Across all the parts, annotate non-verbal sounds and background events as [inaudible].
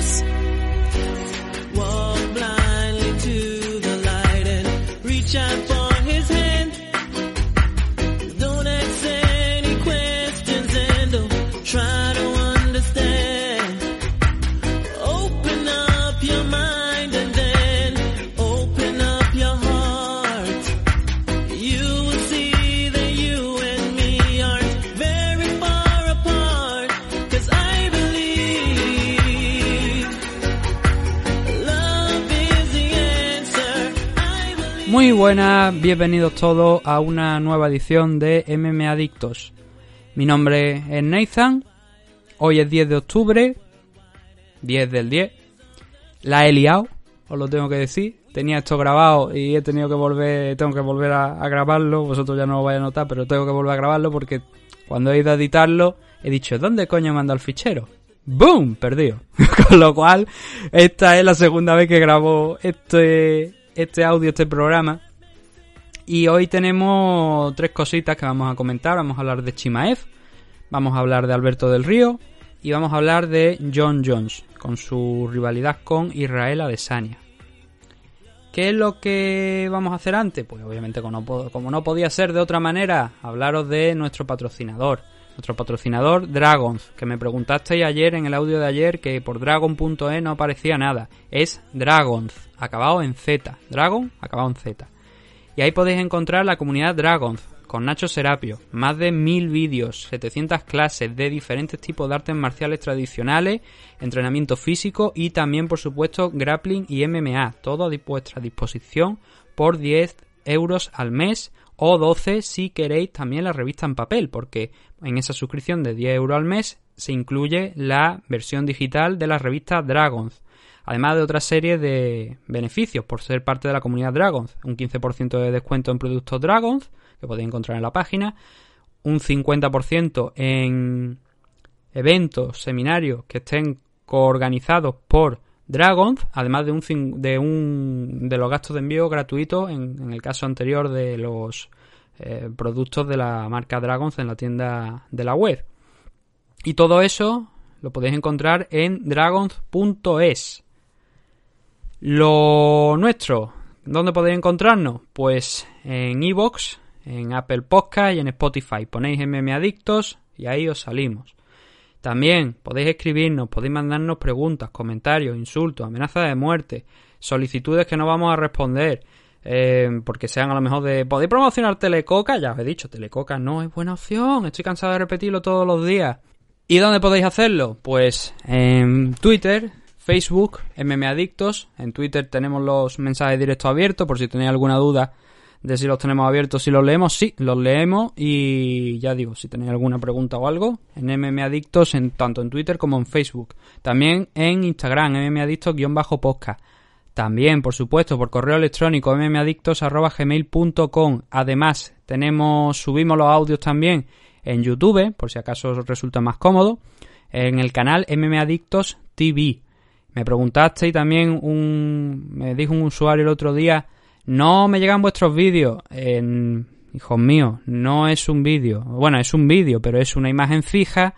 adictos. Buenas, bienvenidos todos a una nueva edición de MM Adictos. Mi nombre es Nathan, hoy es 10 de octubre, 10 del 10. La he liado, os lo tengo que decir. Tenía esto grabado y he tenido que volver, tengo que volver a, a grabarlo. Vosotros ya no lo vais a notar, pero tengo que volver a grabarlo porque cuando he ido a editarlo he dicho, ¿dónde coño manda el fichero? ¡Boom! Perdido. [laughs] Con lo cual, esta es la segunda vez que grabo este, este audio, este programa. Y hoy tenemos tres cositas que vamos a comentar. Vamos a hablar de Chimaev, vamos a hablar de Alberto del Río y vamos a hablar de John Jones con su rivalidad con Israel Adesanya. ¿Qué es lo que vamos a hacer antes? Pues obviamente como no, podía ser de otra manera, hablaros de nuestro patrocinador. Nuestro patrocinador Dragons, que me preguntasteis ayer en el audio de ayer que por dragon.e no aparecía nada. Es Dragons, acabado en Z. Dragon, acabado en Z. Y ahí podéis encontrar la comunidad Dragons, con Nacho Serapio, más de mil vídeos, 700 clases de diferentes tipos de artes marciales tradicionales, entrenamiento físico y también, por supuesto, grappling y MMA, todo a vuestra disposición por 10 euros al mes o 12 si queréis también la revista en papel, porque en esa suscripción de 10 euros al mes se incluye la versión digital de la revista Dragons además de otra serie de beneficios por ser parte de la comunidad Dragons. Un 15% de descuento en productos Dragons, que podéis encontrar en la página. Un 50% en eventos, seminarios que estén coorganizados por Dragons, además de un, de un de los gastos de envío gratuitos en, en el caso anterior de los eh, productos de la marca Dragons en la tienda de la web. Y todo eso lo podéis encontrar en dragons.es. Lo nuestro, ¿dónde podéis encontrarnos? Pues en iVoox, en Apple Podcast y en Spotify. Ponéis MM Adictos y ahí os salimos. También podéis escribirnos, podéis mandarnos preguntas, comentarios, insultos, amenazas de muerte, solicitudes que no vamos a responder, eh, porque sean a lo mejor de... ¿Podéis promocionar Telecoca? Ya os he dicho, Telecoca no es buena opción, estoy cansado de repetirlo todos los días. ¿Y dónde podéis hacerlo? Pues en Twitter, Facebook, MM Adictos. En Twitter tenemos los mensajes directos abiertos, por si tenéis alguna duda de si los tenemos abiertos, si los leemos, sí, los leemos. Y ya digo, si tenéis alguna pregunta o algo, en MM Adictos, en, tanto en Twitter como en Facebook. También en Instagram, mmadictos-podcast. También, por supuesto, por correo electrónico mmadictos.gmail.com. Además, tenemos, subimos los audios también en YouTube, por si acaso os resulta más cómodo, en el canal mmadictos TV. Me preguntaste y también un, me dijo un usuario el otro día, no me llegan vuestros vídeos. En, hijos míos, no es un vídeo. Bueno, es un vídeo, pero es una imagen fija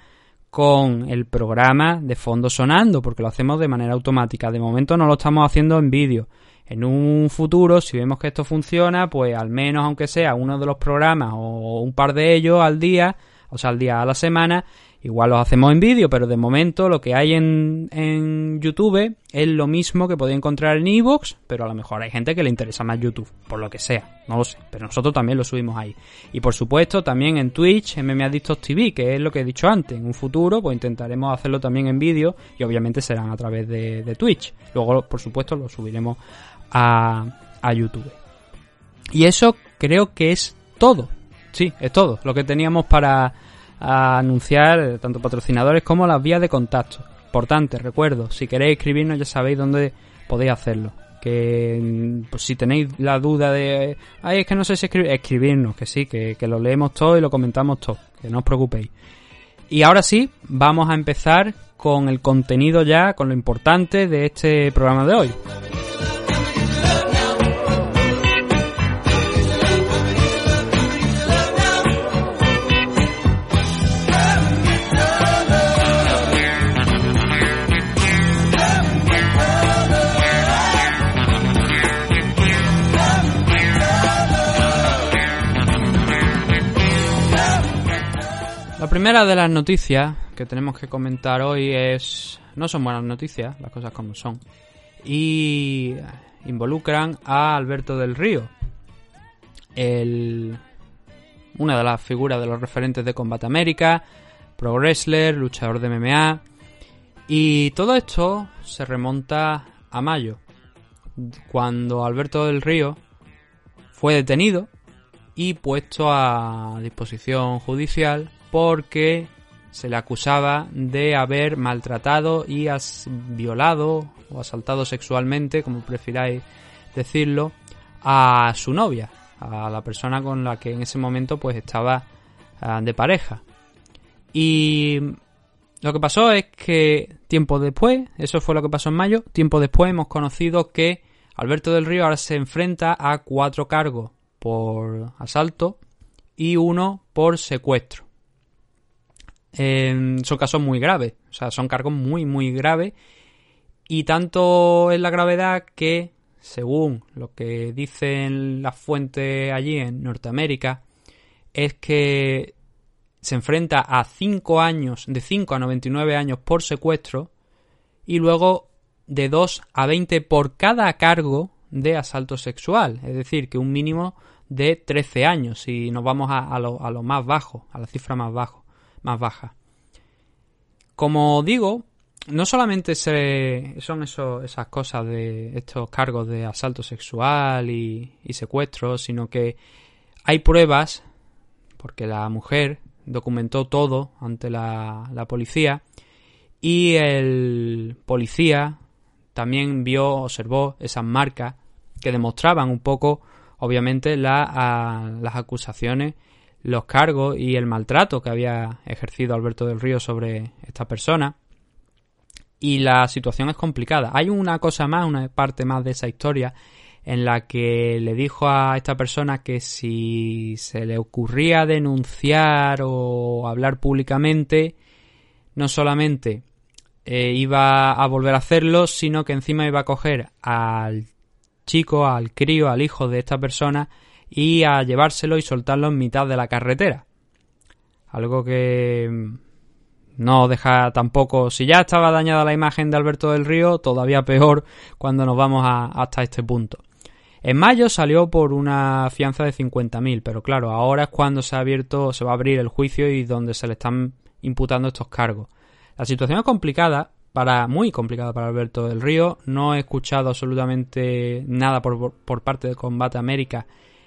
con el programa de fondo sonando, porque lo hacemos de manera automática. De momento no lo estamos haciendo en vídeo. En un futuro, si vemos que esto funciona, pues al menos aunque sea uno de los programas o un par de ellos al día, o sea, al día a la semana, igual los hacemos en vídeo, pero de momento lo que hay en, en YouTube es lo mismo que podéis encontrar en iVoox, pero a lo mejor hay gente que le interesa más YouTube, por lo que sea, no lo sé, pero nosotros también lo subimos ahí. Y por supuesto también en Twitch, MM Adictos TV, que es lo que he dicho antes, en un futuro pues intentaremos hacerlo también en vídeo y obviamente serán a través de, de Twitch. Luego, por supuesto, lo subiremos a, a YouTube. Y eso creo que es todo. Sí, es todo lo que teníamos para a anunciar eh, tanto patrocinadores como las vías de contacto. Importante, recuerdo, si queréis escribirnos ya sabéis dónde podéis hacerlo. Que mm, pues, si tenéis la duda de, ay, es que no sé si escribir, escribirnos, que sí, que, que lo leemos todo y lo comentamos todo, que no os preocupéis. Y ahora sí, vamos a empezar con el contenido ya, con lo importante de este programa de hoy. Primera de las noticias que tenemos que comentar hoy es... No son buenas noticias, las cosas como son. Y involucran a Alberto del Río, el, una de las figuras de los referentes de Combate América, pro wrestler, luchador de MMA. Y todo esto se remonta a mayo, cuando Alberto del Río fue detenido y puesto a disposición judicial porque se le acusaba de haber maltratado y as violado o asaltado sexualmente, como prefiráis decirlo, a su novia, a la persona con la que en ese momento pues estaba ah, de pareja. Y lo que pasó es que tiempo después, eso fue lo que pasó en mayo, tiempo después hemos conocido que Alberto del Río ahora se enfrenta a cuatro cargos por asalto y uno por secuestro. Son casos muy graves, o sea, son cargos muy, muy graves. Y tanto es la gravedad que, según lo que dicen las fuentes allí en Norteamérica, es que se enfrenta a 5 años, de 5 a 99 años por secuestro y luego de 2 a 20 por cada cargo de asalto sexual. Es decir, que un mínimo de 13 años si nos vamos a, lo, a lo, más bajo, a la cifra más, bajo, más baja. Como digo, no solamente se, son eso, esas cosas de estos cargos de asalto sexual y, secuestro, sino que hay pruebas, porque la mujer documentó todo ante la, la policía, y el policía también vio, observó esas marcas que demostraban un poco, obviamente, la, las acusaciones, los cargos y el maltrato que había ejercido Alberto del Río sobre esta persona. Y la situación es complicada. Hay una cosa más, una parte más de esa historia, en la que le dijo a esta persona que si se le ocurría denunciar o hablar públicamente, no solamente eh, iba a volver a hacerlo, sino que encima iba a coger al chico, al crío, al hijo de esta persona y a llevárselo y soltarlo en mitad de la carretera. Algo que no deja tampoco, si ya estaba dañada la imagen de Alberto del Río, todavía peor cuando nos vamos hasta este punto. En mayo salió por una fianza de 50.000, pero claro, ahora es cuando se ha abierto, se va a abrir el juicio y donde se le están imputando estos cargos. La situación es complicada, para muy complicada para Alberto del Río. No he escuchado absolutamente nada por, por parte de Combate América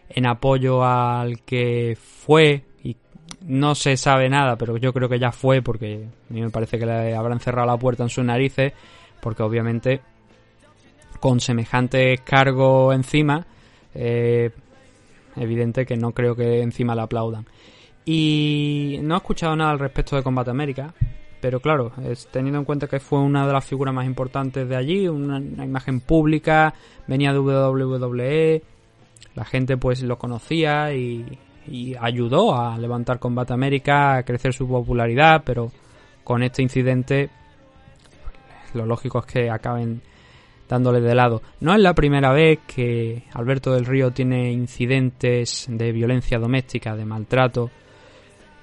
en apoyo al que fue y no se sabe nada, pero yo creo que ya fue porque a mí me parece que le habrán cerrado la puerta en sus narices porque obviamente con semejantes cargos encima eh, evidente que no creo que encima le aplaudan. Y no he escuchado nada al respecto de Combate América. Pero claro, es, teniendo en cuenta que fue una de las figuras más importantes de allí, una, imagen pública, venía de WWE, la gente pues lo conocía y, ayudó a levantar Combate América, a crecer su popularidad, pero con este incidente lo lógico es que acaben dándole de lado. No es la primera vez que Alberto del Río tiene incidentes de violencia doméstica, de maltrato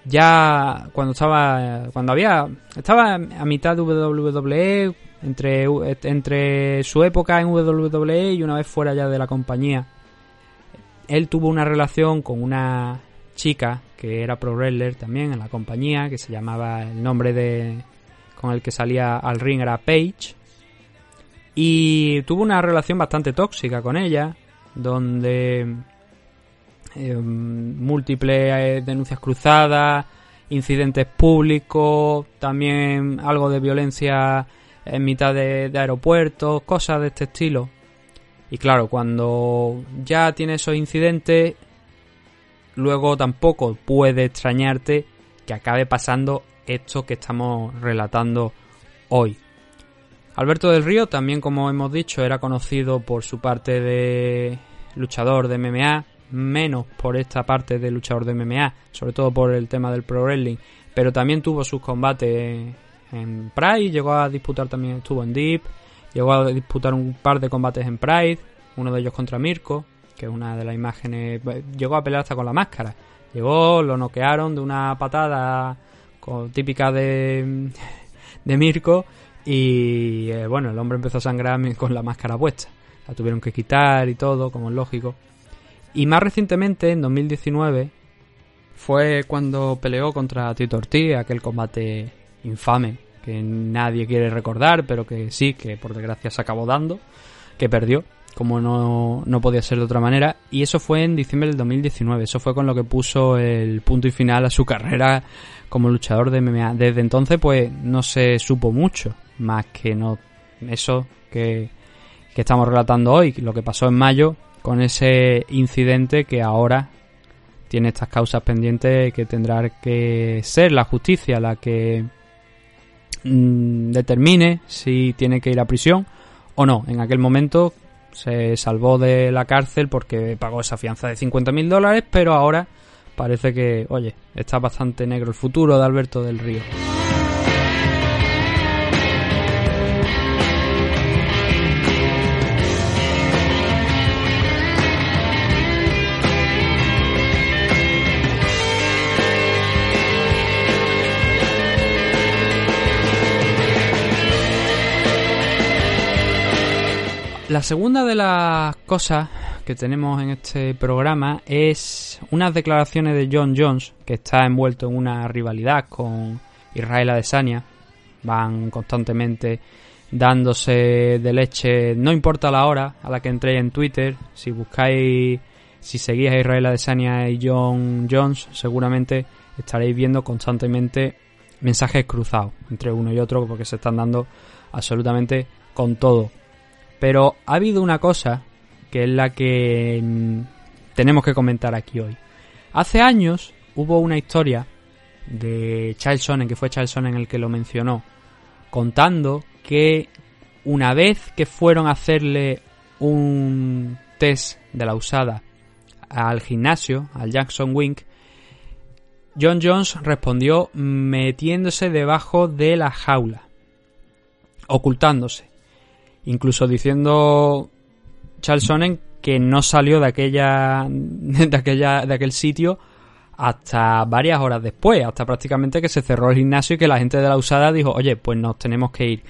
ya cuando estaba cuando había estaba a mitad de WWE entre entre su época en WWE y una vez fuera ya de la compañía él tuvo una relación con una chica que era pro wrestler también en la compañía que se llamaba el nombre de con el que salía al ring era Paige y tuvo una relación bastante tóxica con ella donde eh, múltiples eh, denuncias cruzadas, incidentes públicos, también algo de violencia en mitad de, aeropuertos, cosas de este estilo. Y claro, cuando ya tiene esos incidentes, luego tampoco puede extrañarte que acabe pasando esto que estamos relatando hoy. Alberto del Río, también como hemos dicho, era conocido por su parte de luchador de MMA, menos por esta parte de luchador de MMA, sobre todo por el tema del pro wrestling, pero también tuvo sus combates en Pride, llegó a disputar también, estuvo en Deep, llegó a disputar un par de combates en Pride, uno de ellos contra Mirko, que es una de las imágenes, llegó a pelear hasta con la máscara, llegó, lo noquearon de una patada típica de, de Mirko, y eh, bueno, el hombre empezó a sangrar con la máscara puesta. La tuvieron que quitar y todo, como es lógico. Y más recientemente, en 2019, fue cuando peleó contra Tito Ortiz, aquel combate infame que nadie quiere recordar, pero que sí, que por desgracia se acabó dando, que perdió, como no, no podía ser de otra manera. Y eso fue en diciembre del 2019, eso fue con lo que puso el punto y final a su [laughs] carrera como luchador de MMA. Desde entonces, pues no se supo mucho, más que no eso que, que estamos relatando hoy, lo que pasó en mayo con ese incidente que ahora tiene estas causas pendientes que tendrá que ser la justicia la que mm, determine si tiene que ir a prisión o no. En aquel momento se salvó de la cárcel porque pagó esa fianza de 50.000 dólares, pero ahora parece que, oye, está bastante negro el futuro de Alberto del Río. La segunda de las cosas que tenemos en este programa es unas declaraciones de John Jones, que está envuelto en una rivalidad con Israel Adesanya. Van constantemente dándose de leche, no importa la hora a la que entréis en Twitter, si buscáis, si seguís a Israel Adesanya y John Jones, seguramente estaréis viendo constantemente mensajes cruzados entre uno y otro porque se están dando absolutamente con todo. Pero ha habido una cosa que es la que mm, tenemos que comentar aquí hoy. Hace años hubo una historia de Charles Sonnen, que fue Charles Sonnen el que lo mencionó, contando que una vez que fueron a hacerle un test de la usada al gimnasio, al Jackson Wink, John Jones respondió metiéndose debajo de la jaula, ocultándose incluso diciendo Charles Sonnen que no salió de aquella [laughs] de aquella de aquel sitio hasta varias horas después, hasta prácticamente que se cerró el gimnasio y que la gente de la usada dijo, "Oye, pues nos tenemos que ir."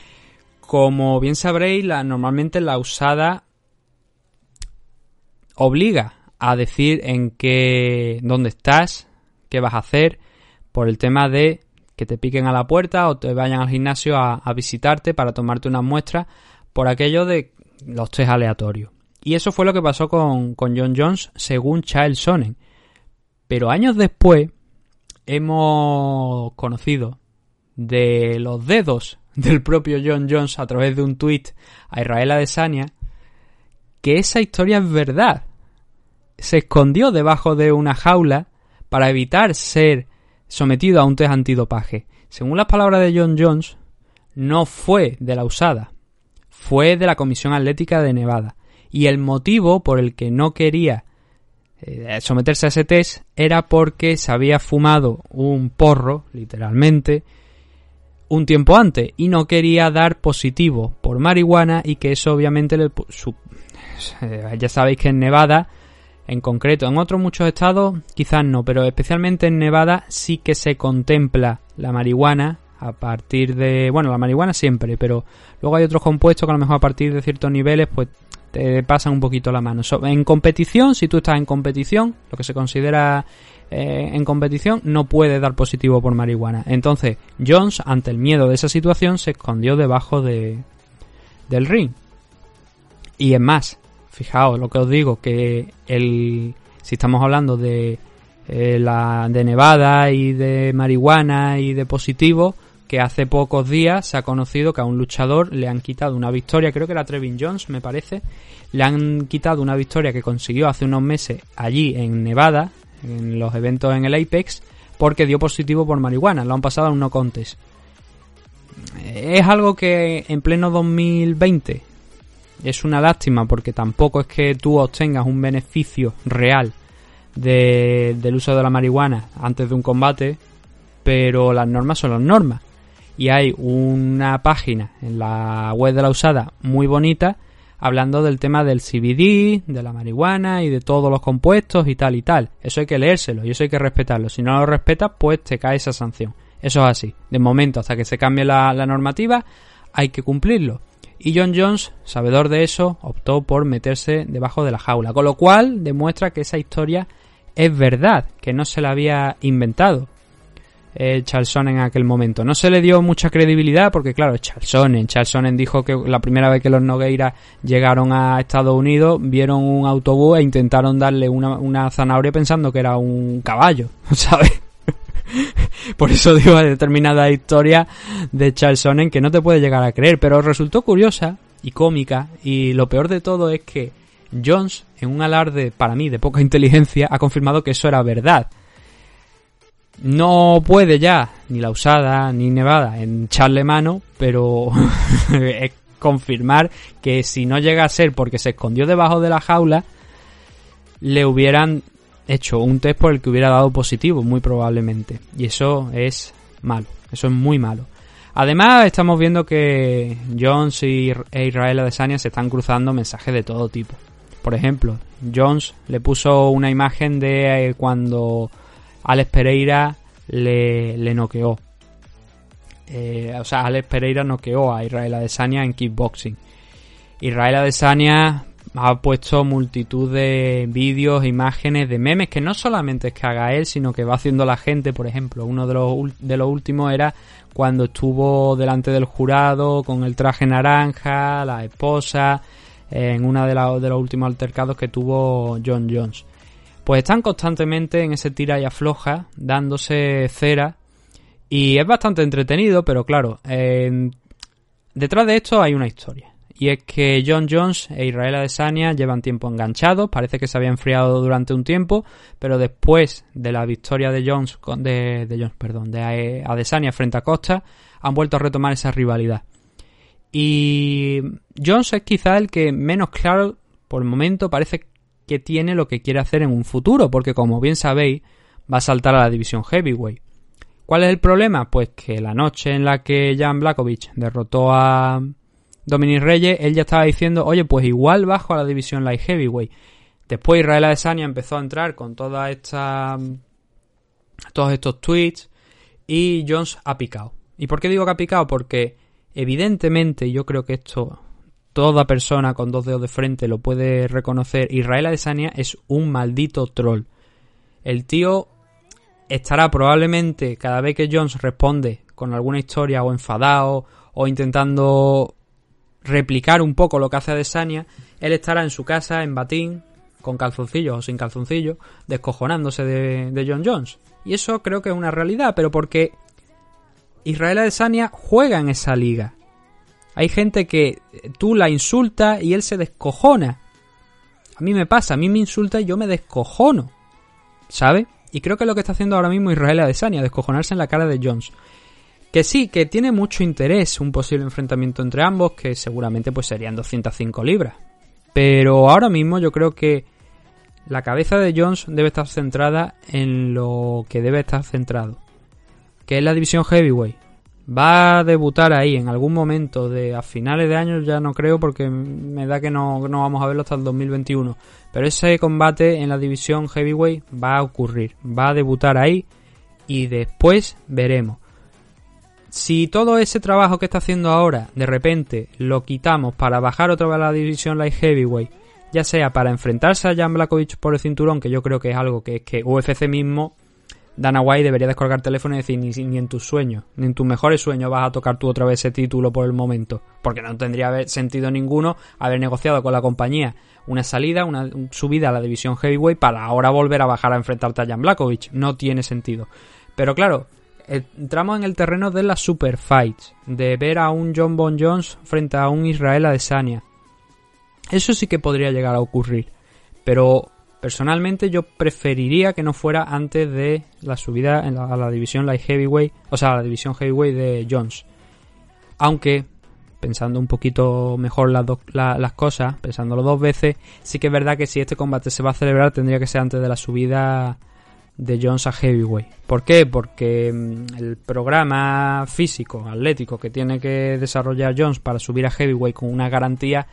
Como bien sabréis, la, normalmente la usada obliga a decir en qué dónde estás, qué vas a hacer por el tema de que te piquen a la puerta o te vayan al gimnasio a, a visitarte para tomarte unas muestras por aquello de los test aleatorios. Y eso fue lo que pasó con, John Jones según Charles Sonnen. Pero años después hemos conocido de los dedos [laughs] del propio John Jones a través de un tuit a Israel Adesanya que esa historia es verdad. Se escondió debajo de una jaula para evitar ser sometido a un test antidopaje. Según las palabras de John Jones, no fue de la usada, fue de la Comisión Atlética de Nevada. Y el motivo por el que no quería eh, someterse a ese test era porque se había fumado un porro, literalmente, un tiempo antes y no quería dar positivo por marihuana y que eso obviamente le, eh, ya sabéis que en Nevada en concreto en otros muchos estados quizás no pero especialmente en Nevada sí que se contempla la marihuana a partir de bueno la marihuana siempre pero luego hay otros compuestos que a lo mejor a partir de ciertos niveles pues te pasan un poquito la mano en competición si tú estás en competición lo que se considera eh, en competición no puede dar positivo por marihuana. Entonces, Jones, ante el miedo de esa situación, se escondió debajo de, del ring. Y es más, fijaos lo que os digo, que el, si estamos hablando de, eh, la, de Nevada y de marihuana y de positivo, que hace pocos días se ha conocido que a un luchador le han quitado una victoria, creo que era Trevin Jones, me parece, le han quitado una victoria que consiguió hace unos meses allí en Nevada, en los eventos en el Apex porque dio positivo por marihuana, lo han pasado a un no contest. Es algo que en pleno 2020 es una lástima porque tampoco es que tú obtengas un beneficio real de, del uso de la marihuana antes de un combate, pero las normas son las normas. Y hay una página en la web de la usada muy bonita hablando del tema del CBD, de la marihuana y de todos los compuestos y tal y tal. Eso hay que leérselo y eso hay que respetarlo. Si no lo respetas, pues te cae esa sanción. Eso es así. De momento, hasta que se cambie la, la normativa, hay que cumplirlo. Y John Jones, sabedor de eso, optó por meterse debajo de la jaula. Con lo cual demuestra que esa historia es verdad, que no se la había inventado eh, Charlson en aquel momento. No se le dio mucha credibilidad porque, claro, Charlson. Charlson dijo que la primera vez que los Nogueira llegaron a Estados Unidos vieron un autobús e intentaron darle una, una zanahoria pensando que era un caballo, [laughs] ¿sabes? Por eso digo a determinada historia de Charlson que no te puede llegar a creer, pero resultó curiosa y cómica y lo peor de todo es que Jones, en un alarde para mí de poca [laughs] inteligencia, ha confirmado que eso era verdad. No puede ya ni la usada ni Nevada en echarle mano, pero [laughs] es confirmar que si no llega a ser porque se escondió debajo de la jaula, le hubieran hecho un test por el que hubiera dado positivo, muy probablemente. Y eso es malo, eso es muy malo. Además, estamos viendo que Jones y e Israel Adesanya se están cruzando mensajes de todo tipo. Por ejemplo, Jones le puso una imagen de eh, cuando Alex Pereira le, le noqueó. Eh, o sea, Alex Pereira noqueó a Israel Adesanya en kickboxing. Israel Adesanya ha puesto multitud de vídeos, imágenes, de memes que no solamente es que haga él, sino que va haciendo la gente, por ejemplo. Uno de los, de los últimos era cuando estuvo delante del jurado con el traje naranja, la esposa, en uno de, de los últimos altercados que tuvo John Jones. Pues están constantemente en ese tira y afloja, dándose cera. Y es bastante entretenido, pero claro, detrás de esto hay una historia. Y es que John Jones e Israel Adesanya llevan tiempo enganchados, parece que se había enfriado durante un tiempo, pero después de la victoria de Jones, de, de Jones, perdón, de Adesanya frente a Costa, han vuelto a retomar esa rivalidad. Y Jones es quizá el que menos claro por el momento parece que tiene lo que quiere hacer en un futuro, porque como bien sabéis, va a saltar a la división heavyweight. ¿Cuál es el problema? Pues que la noche en la que Jan Blakovic derrotó a Dominic Reyes, él ya estaba diciendo, oye, pues igual bajo a la división light heavyweight. Después Israel Adesanya empezó a entrar con toda esta todos estos tweets y Jones ha picado. ¿Y por qué digo que ha picado? Porque evidentemente yo creo que esto toda persona con dos dedos de frente lo puede reconocer. Israel Adesanya es un maldito troll. El tío estará probablemente cada vez que Jones responde con alguna historia o enfadado o intentando replicar un poco lo que hace Adesanya, él estará en su casa en batín, con calzoncillos o sin calzoncillos, descojonándose de, de John Jones. Y eso creo que es una realidad, pero porque Israel Adesanya juega en esa liga. Hay gente que tú la insultas y él se descojona. A mí me pasa, a mí me insulta y yo me descojono. ¿Sabe? Y creo que es lo que está haciendo ahora mismo Israel Adesanya, descojonarse en la cara de Jones. Que sí, que tiene mucho interés un posible enfrentamiento entre ambos, que seguramente pues serían 205 libras. Pero ahora mismo yo creo que la cabeza de Jones debe estar centrada en lo que debe estar centrado, que es la división heavyweight. Va a debutar ahí en algún momento de a finales de año, ya no creo porque me da que no, no vamos a verlo hasta el 2021. Pero ese combate en la división heavyweight va a ocurrir, va a debutar ahí y después veremos. Si todo ese trabajo que está haciendo ahora, de repente lo quitamos para bajar otra vez a la división light heavyweight, ya sea para enfrentarse a Jan Blakovic por el cinturón, que yo creo que es algo que es que UFC mismo Dana White debería descolgar el teléfono y decir ni, en tus sueños, ni en tus mejores sueños vas a tocar tú otra vez ese título por el momento, porque no tendría sentido ninguno haber negociado con la compañía una salida, una subida a la división heavyweight para ahora volver a bajar a enfrentarte a Jan Blakovic, no tiene sentido. Pero claro, entramos en el terreno de las super fights, de ver a un John Bon Jones frente a un Israel Adesanya. Eso sí que podría llegar a ocurrir, pero Personalmente yo preferiría que no fuera antes de la subida a la división light heavyweight, o sea, a la división heavyweight de Jones. Aunque, pensando un poquito mejor las, las cosas, pensándolo dos veces, sí que es verdad que si este combate se va a celebrar tendría que ser antes de la subida de Jones a Heavyweight. ¿Por qué? Porque mm, el programa físico, atlético que tiene que desarrollar Jones para subir a Heavyweight con una garantía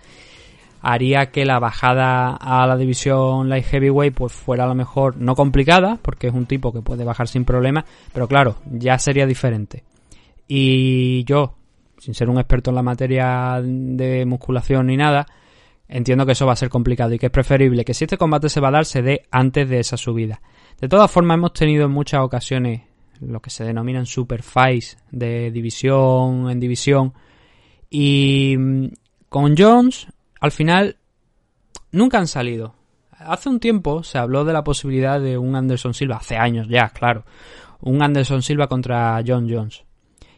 haría que la bajada a la división light heavyweight pues fuera a lo mejor no complicada, porque es un tipo que puede bajar sin problema, pero claro, ya sería diferente. Y yo, sin ser un experto en la materia de musculación ni nada, entiendo que eso va a ser complicado y que es preferible que si este combate se va a dar se dé antes de esa subida. De todas formas, hemos tenido en muchas ocasiones lo que se denominan super fights de división en división y mm, con Jones al final nunca han salido. Hace un tiempo se habló de la posibilidad de un Anderson Silva, hace años ya, claro, un Anderson Silva contra John Jones.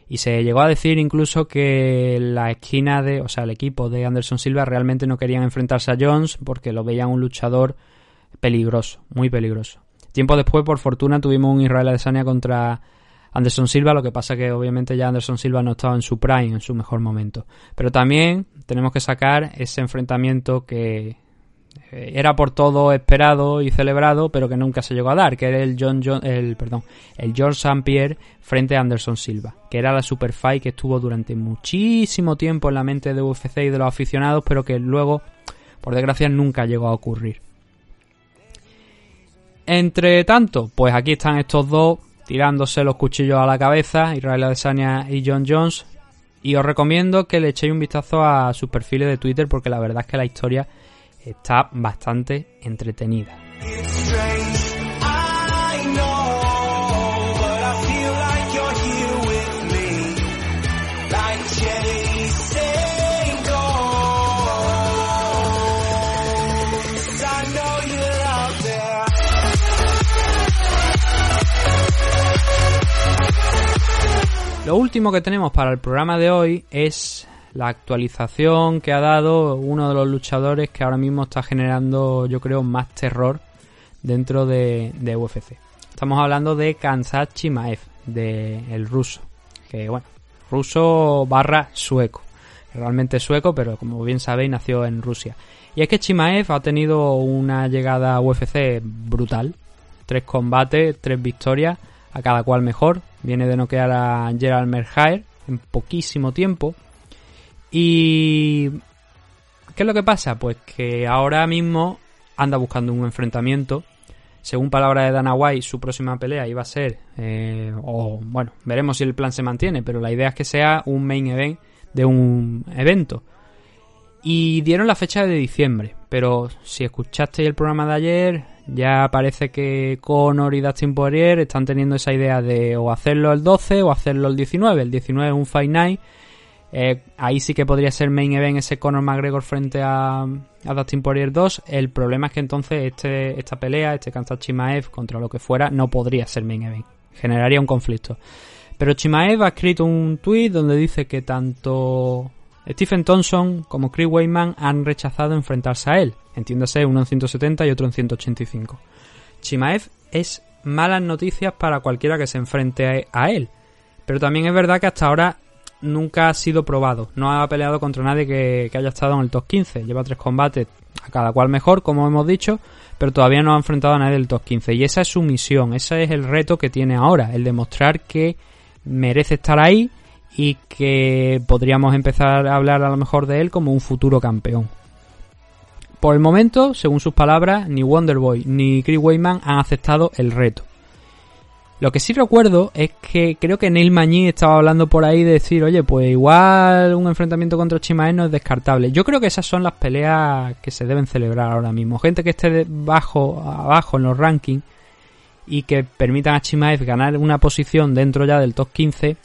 Y se llegó a decir incluso que la esquina de, o sea, el equipo de Anderson Silva realmente no querían enfrentarse a Jones porque lo veían un luchador peligroso, muy peligroso. Tiempo después, por fortuna, tuvimos un Israel Adesanya contra Anderson Silva, lo que pasa que obviamente ya Anderson Silva no estaba en su prime, en su mejor momento. Pero también tenemos que sacar ese enfrentamiento que eh, era por todo esperado y celebrado, pero que nunca se llegó a dar, que era el John, el perdón, el George St. Pierre frente a Anderson Silva, que era la super fight que estuvo durante muchísimo tiempo en la mente de UFC y de los aficionados, pero que luego, por desgracia, nunca llegó a ocurrir. Entre tanto, pues aquí están estos dos tirándose los cuchillos a la cabeza, Israel Adesanya y John Jones. Y os recomiendo que le echéis un vistazo a sus perfiles de Twitter porque la verdad es que la historia está bastante entretenida. Lo último que tenemos para el programa de hoy es la actualización que ha dado uno de los luchadores que ahora mismo está generando, yo creo, más terror dentro de, UFC. Estamos hablando de Kansat Chimaev, de el ruso, que bueno, ruso barra sueco, realmente sueco, pero como bien sabéis nació en Rusia. Y es que Chimaev ha tenido una llegada a UFC brutal, tres combates, tres victorias, a cada cual mejor. Viene de noquear a Gerald Merhaer en poquísimo tiempo. Y... ¿Qué es lo que pasa? Pues que ahora mismo anda buscando un enfrentamiento. Según palabras de Dana White, su próxima pelea iba a ser, eh, o bueno, veremos si el plan se mantiene, pero la idea es que sea un main event de un evento. Y dieron la fecha de diciembre, pero si escuchasteis el programa de ayer, ya parece que Conor y Dustin Poirier están teniendo esa idea de o hacerlo el 12 o hacerlo el 19. El 19 es un Fight Night. Eh, ahí sí que podría ser main event ese Conor McGregor frente a, a Dustin Poirier 2. El problema es que entonces este, esta pelea, este Kansas Chimaev contra lo que fuera, no podría ser main event. Generaría un conflicto. Pero Chimaev ha escrito un tweet donde dice que tanto Stephen Thompson como Chris Weidman han rechazado enfrentarse a él, entiéndase uno en 170 y otro en 185. Chimaev es malas noticias para cualquiera que se enfrente a él, pero también es verdad que hasta ahora nunca ha sido probado, no ha peleado contra nadie que, haya estado en el top 15, lleva tres combates, a cada cual mejor, como hemos dicho, pero todavía no ha enfrentado a nadie del top 15 y esa es su misión, ese es el reto que tiene ahora, el demostrar que merece estar ahí y que podríamos empezar a hablar a lo mejor de él como un futuro campeón. Por el momento, según sus palabras, ni Wonderboy ni Chris Wayman han aceptado el reto. Lo que sí recuerdo es que creo que Neil Mañí estaba hablando por ahí de decir, oye, pues igual un enfrentamiento contra Chimaev no es descartable. Yo creo que esas son las peleas que se deben celebrar ahora mismo. Gente que esté bajo, abajo en los rankings y que permitan a Chimaev ganar una posición dentro ya del top 15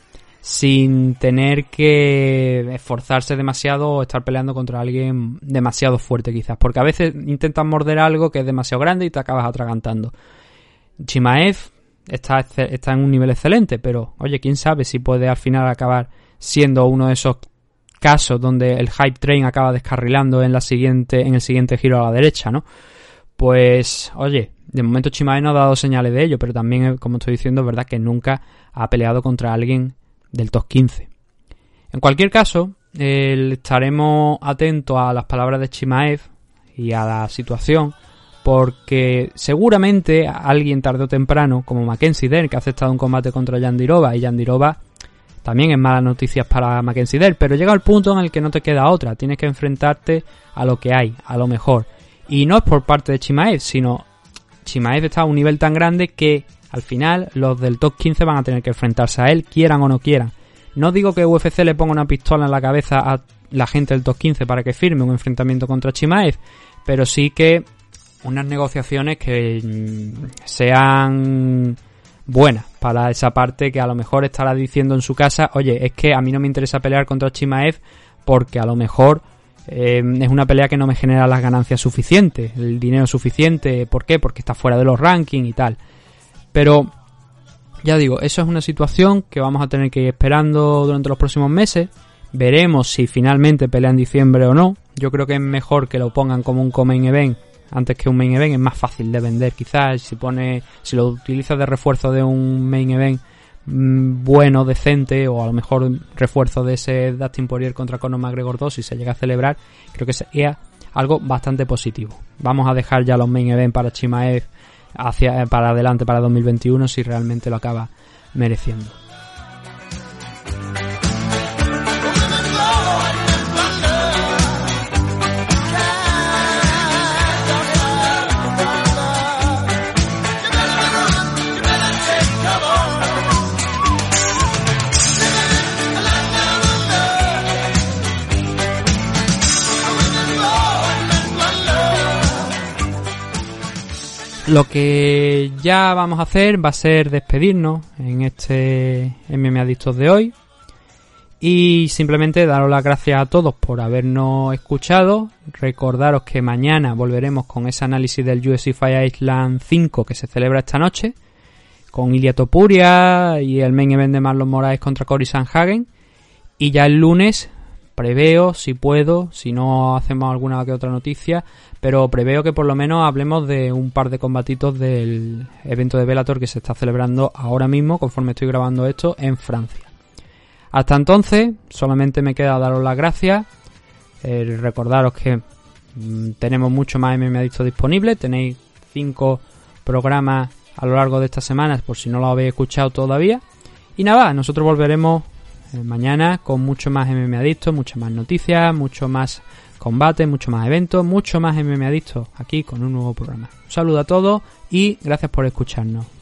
sin tener que esforzarse demasiado o estar peleando contra alguien demasiado fuerte quizás, porque a veces intentas morder algo que es demasiado grande y te acabas atragantando. Chimaev está, está en un nivel excelente, pero oye, quién sabe si puede al final acabar siendo uno de esos casos donde el hype train acaba descarrilando en la siguiente en el siguiente giro a la derecha, ¿no? Pues, oye, de momento Chimaev no ha dado señales de ello, pero también, como estoy diciendo, es verdad que nunca ha peleado contra alguien del top 15. En cualquier caso, estaremos atentos a las palabras de Chimaev y a la situación, porque seguramente alguien tarde o temprano, como Mackenzie Dern, que ha aceptado un combate contra Yandirova, y Yandirova también es malas noticias para Mackenzie Dell, pero llega el punto en el que no te queda otra, tienes que enfrentarte a lo que hay, a lo mejor. Y no es por parte de Chimaev, sino Chimaev está a un nivel tan grande que al final los del top 15 van a tener que enfrentarse a él, quieran o no quieran. No digo que UFC le ponga una pistola en la cabeza a la gente del top 15 para que firme un enfrentamiento contra Chimaev, pero sí que unas negociaciones que mm, sean buenas para esa parte que a lo mejor estará diciendo en su casa, oye, es que a mí no me interesa pelear contra Chimaev porque a lo mejor eh, es una pelea que no me genera las ganancias suficientes, el dinero suficiente, ¿por qué? Porque está fuera de los rankings y tal. Pero ya digo, eso es una situación que vamos a tener que ir esperando durante los próximos meses. Veremos si finalmente pelea en diciembre o no. Yo creo que es mejor que lo pongan como un main event antes que un main event. Es más fácil de vender quizás. Si pone, si lo utilizas de refuerzo de un main event mm, bueno, decente, o a lo mejor refuerzo de ese Dustin Poirier contra Conor McGregor 2 si se llega a celebrar, creo que sería algo bastante positivo. Vamos a dejar ya los main event para Chimaev hacia para adelante para 2021 si realmente lo acaba mereciendo. Lo que ya vamos a hacer va a ser despedirnos en este MM Adictos de hoy. Y simplemente daros las gracias a todos por habernos escuchado. Recordaros que mañana volveremos con ese análisis del UFC Fire Island 5 que se celebra esta noche. Con Ilia Topuria y el main event de Marlon Moraes contra Cory Sanhagen. Y ya el lunes preveo, si puedo, si no hacemos alguna que otra noticia, pero preveo que por lo menos hablemos de un par de combatitos del evento de Bellator que se está celebrando ahora mismo, conforme estoy grabando esto, en Francia. Hasta entonces, solamente me queda daros las gracias, recordaros que mm, tenemos mucho más MMA Adicto disponible, tenéis cinco programas a lo largo de estas semanas por si no lo habéis escuchado todavía. Y nada, nosotros volveremos eh, mañana con mucho más MMA Adicto, muchas más noticias, mucho más combate, mucho más eventos, mucho más MMA Adicto aquí con un nuevo programa. Un saludo a todos y gracias por escucharnos.